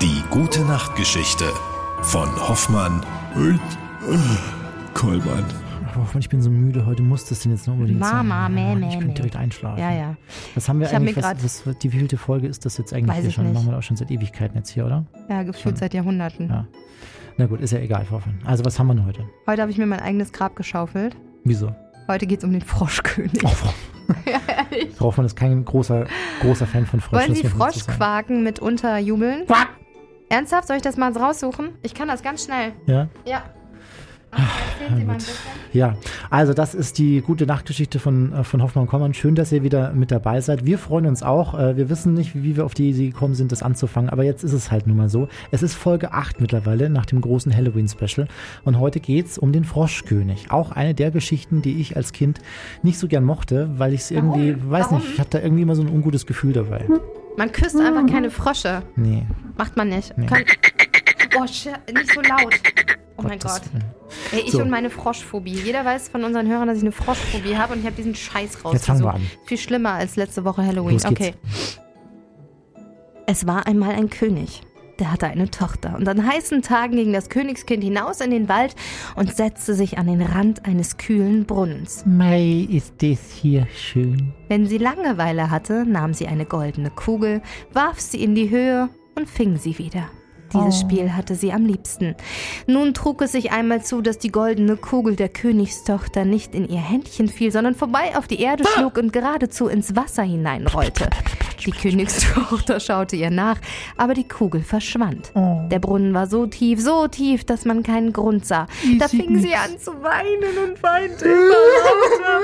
Die gute Nachtgeschichte von Hoffmann Und äh, Kollmann. Hoffmann, ich bin so müde. Heute muss das denn jetzt noch unbedingt Mama, sein. meh, Ich könnte direkt einschlafen. Ja, ja. Was haben wir Ich hab eigentlich? mir Was, was, die wievielte Folge ist das jetzt eigentlich Weiß hier schon? nicht. Machen wir auch schon seit Ewigkeiten jetzt hier, oder? Ja, gefühlt seit Jahrhunderten. Ja. Na gut, ist ja egal, Hoffmann. Also, was haben wir denn heute? Heute habe ich mir mein eigenes Grab geschaufelt. Wieso? Heute geht es um den Froschkönig. Oh, Frau, Frau Hoffmann ist kein großer, großer Fan von Fröschen. Wollen Sie. Froschquaken mitunter jubeln? Quack! Ernsthaft? Soll ich das mal raussuchen? Ich kann das ganz schnell. Ja? Ja. Ach, bisschen. Ja, also das ist die gute Nachtgeschichte von, äh, von Hoffmann und Kommern. Schön, dass ihr wieder mit dabei seid. Wir freuen uns auch. Äh, Wir wissen nicht, wie wir auf die Idee gekommen sind, das anzufangen, aber jetzt ist es halt nun mal so. Es ist Folge 8 mittlerweile nach dem großen Halloween-Special und heute geht's um den Froschkönig. Auch eine der Geschichten, die ich als Kind nicht so gern mochte, weil ich es irgendwie, weiß Warum? nicht, ich hatte da irgendwie immer so ein ungutes Gefühl dabei. Man küsst einfach keine Frosche. Nee. Macht man nicht. Nee. Kann, oh, shit, nicht so laut. Oh mein Gott. Ey, ich So. und meine Froschphobie. Jeder weiß von unseren Hörern, dass ich eine Froschphobie habe und ich habe diesen Scheiß rausgesucht. Jetzt fangen wir an. Viel schlimmer als letzte Woche Halloween. Los geht's. Okay. Es war einmal ein König. Der hatte eine Tochter. Und an heißen Tagen ging das Königskind hinaus in den Wald und setzte sich an den Rand eines kühlen Brunnens. Mai, ist das hier schön. Wenn sie Langeweile hatte, nahm sie eine goldene Kugel, warf sie in die Höhe und fing sie wieder. Dieses Spiel hatte sie am liebsten. Nun trug es sich einmal zu, dass die goldene Kugel der Königstochter nicht in ihr Händchen fiel, sondern vorbei auf die Erde schlug und geradezu ins Wasser hineinrollte. Die Königstochter schaute ihr nach, aber die Kugel verschwand. Der Brunnen war so tief, so tief, dass man keinen Grund sah. Da fing sie an zu weinen und weinte immer.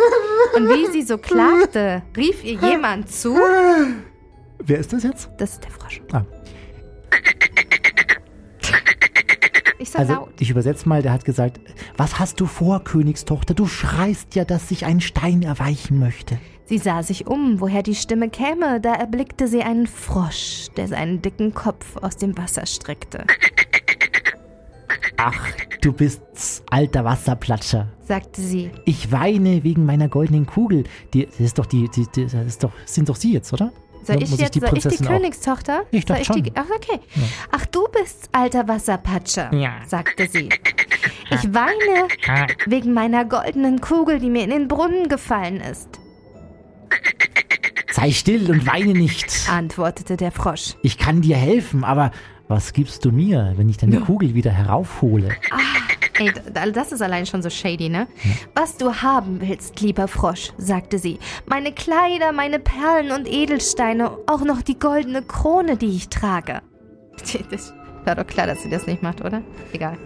Und wie sie so klagte, rief ihr jemand zu. Wer ist das jetzt? Das ist der Frosch. Ah. Ich sag Also laut. ich übersetze mal, der hat gesagt, was hast du vor, Königstochter? Du schreist ja, dass sich ein Stein erweichen möchte. Sie sah sich um, woher die Stimme käme. Da erblickte sie einen Frosch, der seinen dicken Kopf aus dem Wasser streckte. Ach, du bist alter Wasserplatscher. Sagte sie. Ich weine wegen meiner goldenen Kugel. Die, das ist doch die, die, die das ist doch, sind doch Sie jetzt, oder? Soll ich jetzt, soll ich die Königstochter? Ich dachte soll ich die, schon. Ach, okay. Ach, du bist alter Wasserpatscher, Ja. sagte sie. Ich weine wegen meiner goldenen Kugel, die mir in den Brunnen gefallen ist, Sei still und weine nicht. antwortete der Frosch. Ich kann dir helfen, aber was gibst du mir, wenn ich deine Kugel wieder heraufhole? Ey, d- das ist allein schon so shady, ne? Was du haben willst, lieber Frosch, sagte sie. Meine Kleider, meine Perlen und Edelsteine, auch noch die goldene Krone, die ich trage. Das war doch klar, dass sie das nicht macht, oder? Egal.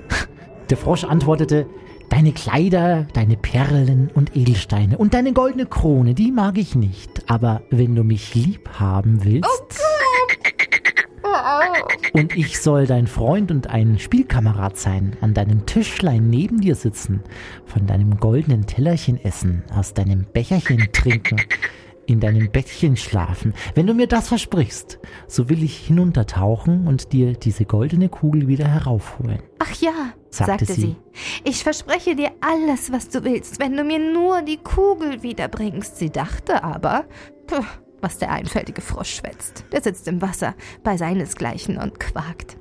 Der Frosch antwortete, deine Kleider, deine Perlen und Edelsteine und deine goldene Krone, die mag ich nicht. Aber wenn du mich lieb haben willst und ich soll dein Freund und ein Spielkamerad sein, an deinem Tischlein neben dir sitzen, von deinem goldenen Tellerchen essen, aus deinem Becherchen trinken, in deinem Bettchen schlafen. Wenn du mir das versprichst, so will ich hinuntertauchen und dir diese goldene Kugel wieder heraufholen. Ach ja, Sagte sagte sie. sie. Ich verspreche dir alles, was du willst, wenn du mir nur die Kugel wiederbringst. Sie dachte aber, puh, was der einfältige Frosch schwätzt. Der sitzt im Wasser bei seinesgleichen und quakt.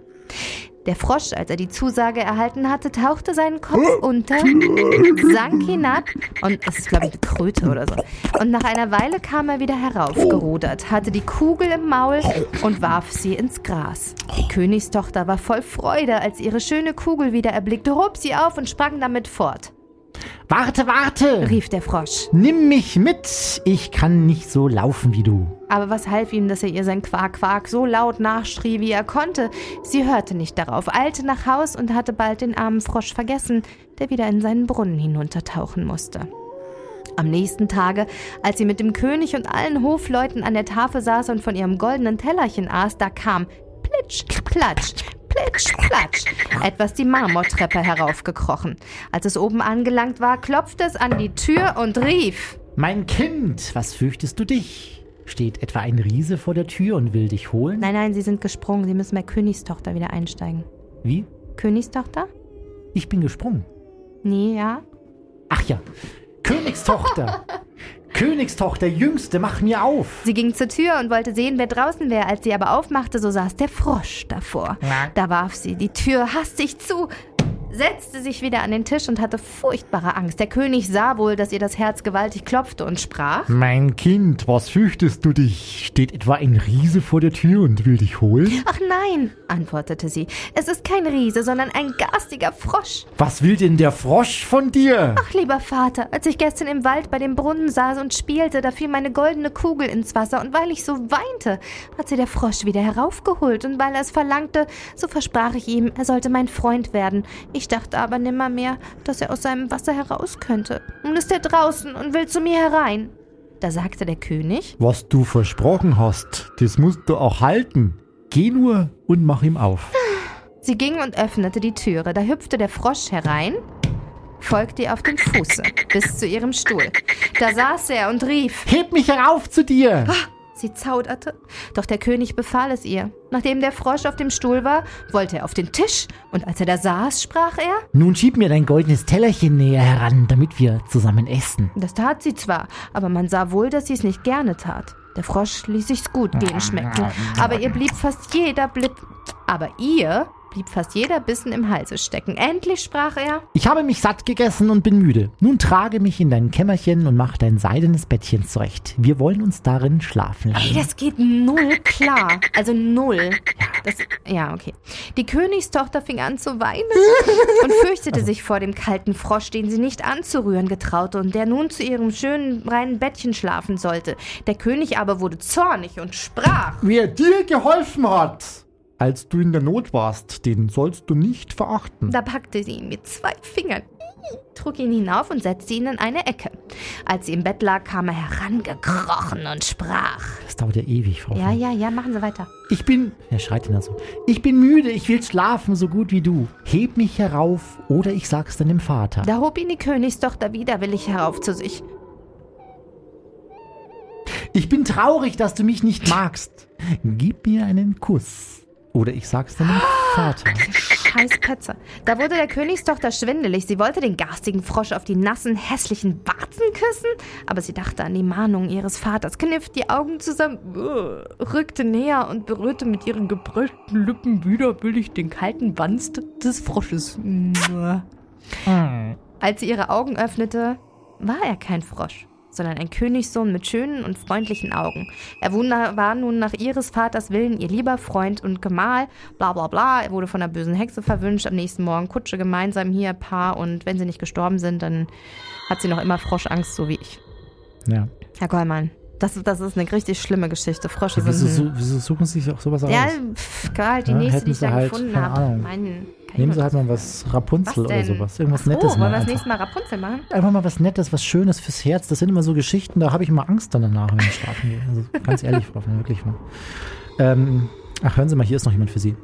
Der Frosch, als er die Zusage erhalten hatte, tauchte seinen Kopf unter, sank hinab und es ist, glaube ich, eine Kröte oder so. Und nach einer Weile kam er wieder heraufgerudert, hatte die Kugel im Maul und warf sie ins Gras. Die Königstochter war voll Freude, als ihre schöne Kugel wieder erblickte, hob sie auf und sprang damit fort. Warte, warte! Rief der Frosch. Nimm mich mit! Ich kann nicht so laufen wie du. Aber was half ihm, dass er ihr sein Quak-Quak so laut nachschrie, wie er konnte? Sie hörte nicht darauf, eilte nach Haus und hatte bald den armen Frosch vergessen, der wieder in seinen Brunnen hinuntertauchen musste. Am nächsten Tage, als sie mit dem König und allen Hofleuten an der Tafel saß und von ihrem goldenen Tellerchen aß, da kam plitsch, platsch, plitsch, platsch, etwas die Marmortreppe heraufgekrochen. Als es oben angelangt war, klopfte es an die Tür und rief. Mein Kind, was fürchtest du dich? Steht etwa ein Riese vor der Tür und will dich holen? Nein, nein, sie sind gesprungen. Sie müssen bei Königstochter wieder einsteigen. Wie? Königstochter? Ich bin gesprungen. Nee, ja. Ach ja, Königstochter. Königstochter, Jüngste, mach mir auf! Sie ging zur Tür und wollte sehen, wer draußen wäre. Als sie aber aufmachte, so saß der Frosch davor. Da warf sie die Tür hastig zu, setzte sich wieder an den Tisch und hatte furchtbare Angst. Der König sah wohl, dass ihr das Herz gewaltig klopfte und sprach: Mein Kind, was fürchtest du dich? Steht etwa ein Riese vor der Tür und will dich holen? Ach nein, antwortete sie. Es ist kein Riese, sondern ein garstiger Frosch. Was will denn der Frosch von dir? Ach, lieber Vater, als ich gestern im Wald bei dem Brunnen saß und spielte, da fiel meine goldene Kugel ins Wasser, und weil ich so weinte, hat sie der Frosch wieder heraufgeholt, und weil er es verlangte, so versprach ich ihm, er sollte mein Freund werden. Ich dachte aber nimmermehr, dass er aus seinem Wasser heraus könnte. Nun ist er draußen und will zu mir herein. Da sagte der König, Was du versprochen hast, das musst du auch halten. Geh nur und mach ihm auf. Sie ging und öffnete die Türe. Da hüpfte der Frosch herein, folgte ihr auf dem Fuße bis zu ihrem Stuhl. Da saß er und rief. Heb mich herauf zu dir! Sie zauderte, doch der König befahl es ihr. Nachdem der Frosch auf dem Stuhl war, wollte er auf den Tisch, und als er da saß, sprach er. Nun schieb mir dein goldenes Tellerchen näher heran, damit wir zusammen essen. Das tat sie zwar, aber man sah wohl, dass sie es nicht gerne tat. Der Frosch ließ sich's gut gehen schmecken, aber ihr blieb fast jeder Blip, aber ihr blieb fast jeder Bissen im Halse stecken. Endlich sprach er. Ich habe mich satt gegessen und bin müde. Nun trage mich in dein Kämmerchen und mach dein seidenes Bettchen zurecht. Wir wollen uns darin schlafen Ey, lassen. das geht null klar. Also null. Das, ja, okay. Die Königstochter fing an zu weinen und fürchtete sich vor dem kalten Frosch, den sie nicht anzurühren getraute und der nun zu ihrem schönen, reinen Bettchen schlafen sollte. Der König aber wurde zornig und sprach. Wer dir geholfen hat, als du in der Not warst, den sollst du nicht verachten. Da packte sie ihn mit zwei Fingern, trug ihn hinauf und setzte ihn in eine Ecke. Als sie im Bett lag, kam er herangekrochen und sprach. Das dauert ja ewig, Frau. Ja, Fink. ja, ja, machen Sie weiter. Ich bin, er schreit ihn da so, ich bin müde, ich will schlafen, so gut wie du. Heb mich herauf oder ich sag's deinem Vater. Da hob ihn die Königstochter widerwillig herauf zu sich. Ich bin traurig, dass du mich nicht magst. Gib mir einen Kuss. Oder ich sag's deinem Vater. Scheiß Petze. Da wurde der Königstochter schwindelig. Sie wollte den garstigen Frosch auf die nassen, hässlichen Warzen küssen, aber sie dachte an die Mahnung ihres Vaters, kniff die Augen zusammen, äh, rückte näher und berührte mit ihren gebrüllten Lippen widerwillig den kalten Wanst des Frosches. Mua. Als sie ihre Augen öffnete, war er kein Frosch, sondern ein Königssohn mit schönen und freundlichen Augen. Er war nun nach ihres Vaters Willen ihr lieber Freund und Gemahl, bla bla bla. Er wurde von der bösen Hexe verwünscht. Am nächsten Morgen Kutsche gemeinsam hier, Paar. Und wenn sie nicht gestorben sind, dann hat sie noch immer Froschangst, so wie ich. Ja. Herr Gollmann, das, das ist eine richtig schlimme Geschichte. Frosche Wieso, sind... wieso suchen sie sich auch sowas aus? ja, pff, halt die Ja, nächste, die ich da halt, gefunden habe. Ahnung. Meinen, Nehmen sie halt mal was Rapunzel Was oder sowas. Irgendwas so, Nettes wollen wir das nächste Mal Rapunzel machen? einfach mal was Nettes, was Schönes fürs Herz. Das sind immer so Geschichten, da habe ich immer Angst dann danach, wenn ich schlafen gehe. Also ganz ehrlich, Frau, wirklich mal. Ähm, ach, hören Sie mal, hier ist noch jemand für Sie.